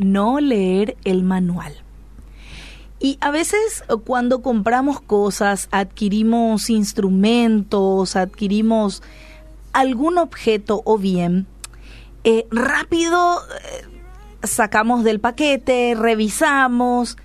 no leer el manual. Y a veces cuando compramos cosas, adquirimos instrumentos, adquirimos algún objeto o bien, eh, rápido eh, sacamos del paquete, revisamos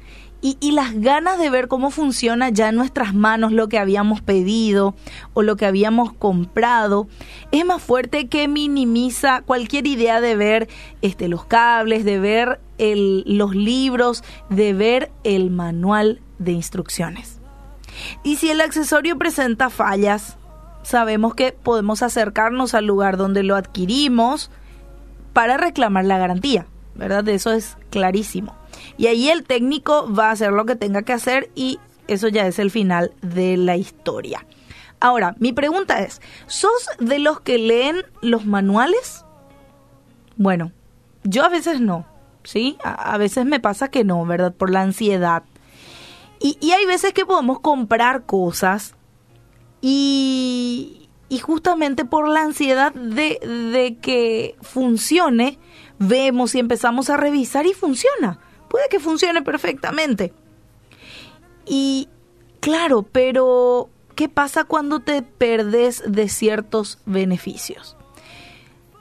y, las ganas de ver cómo funciona ya en nuestras manos lo que habíamos pedido o lo que habíamos comprado es más fuerte que minimiza cualquier idea de ver este, los cables, de ver los libros, de ver el manual de instrucciones. Y si el accesorio presenta fallas, sabemos que podemos acercarnos al lugar donde lo adquirimos para reclamar la garantía, ¿verdad? Eso es clarísimo. Y ahí el técnico va a hacer lo que tenga que hacer y eso ya es el final de la historia. Ahora, mi pregunta es, ¿sos de los que leen los manuales? Bueno, yo a veces no, ¿sí? A, veces me pasa que no, ¿verdad? Por la ansiedad. Y, y hay veces que podemos comprar cosas y, y justamente por la ansiedad de, de que funcione, vemos y empezamos a revisar y funciona puede que funcione perfectamente. Y claro, pero ¿qué pasa cuando te perdes de ciertos beneficios?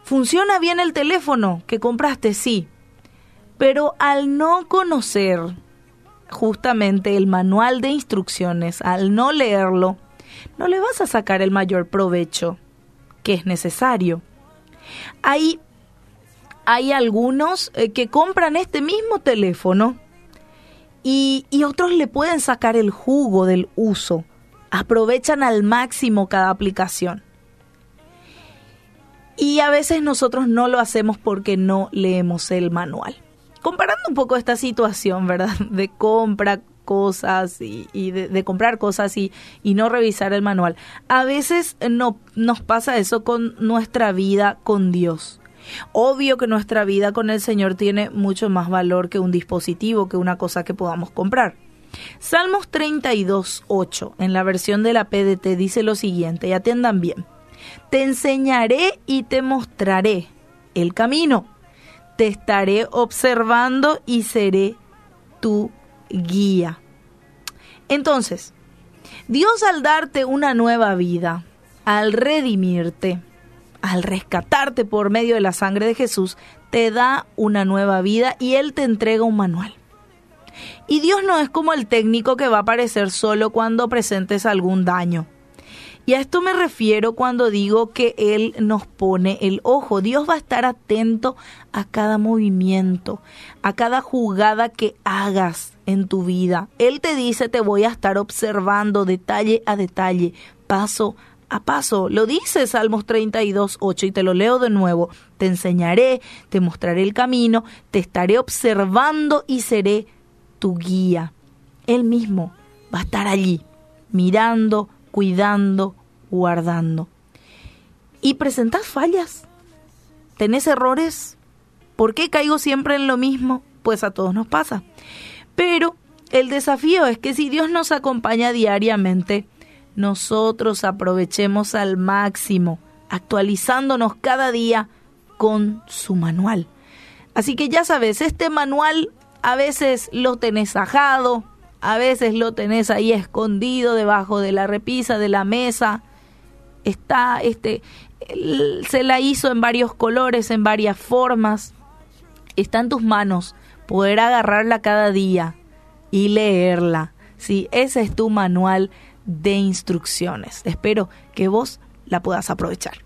¿Funciona bien el teléfono que compraste? Sí. Pero al no conocer justamente el manual de instrucciones, al no leerlo, no le vas a sacar el mayor provecho que es necesario. Hay hay algunos eh, que compran este mismo teléfono y, y otros le pueden sacar el jugo del uso. Aprovechan al máximo cada aplicación. Y a veces nosotros no lo hacemos porque no leemos el manual. Comparando un poco esta situación, ¿verdad? De compra cosas y, de, comprar cosas y, y, no revisar el manual. A veces no nos pasa eso con nuestra vida con Dios. Obvio que nuestra vida con el Señor tiene mucho más valor que un dispositivo, que una cosa que podamos comprar. Salmos 32, 8, en la versión de la PDT, dice lo siguiente, y atiendan bien. Te enseñaré y te mostraré el camino. Te estaré observando y seré tu guía. Entonces, Dios al darte una nueva vida, al redimirte, al rescatarte por medio de la sangre de Jesús, te da una nueva vida y Él te entrega un manual. Y Dios no es como el técnico que va a aparecer solo cuando presentes algún daño. Y a esto me refiero cuando digo que Él nos pone el ojo. Dios va a estar atento a cada movimiento, a cada jugada que hagas en tu vida. Él te dice, te voy a estar observando detalle a detalle, paso a paso. Lo dice Salmos 32, 8 y te lo leo de nuevo. Te enseñaré, te mostraré el camino, te estaré observando y seré tu guía. Él mismo va a estar allí, mirando, cuidando, guardando. Y presentas fallas. ¿Tenés errores? ¿Por qué caigo siempre en lo mismo? Pues a todos nos pasa. Pero el desafío es que si Dios nos acompaña diariamente, nosotros aprovechemos al máximo, actualizándonos cada día con su manual. Así que ya sabes, este manual a veces lo tenés ajado, a veces lo tenés ahí escondido debajo de la repisa de la mesa. Está este se la hizo en varios colores, en varias formas. Está en tus manos poder agarrarla cada día y leerla. Si ese es tu manual de instrucciones. Espero que vos la puedas aprovechar.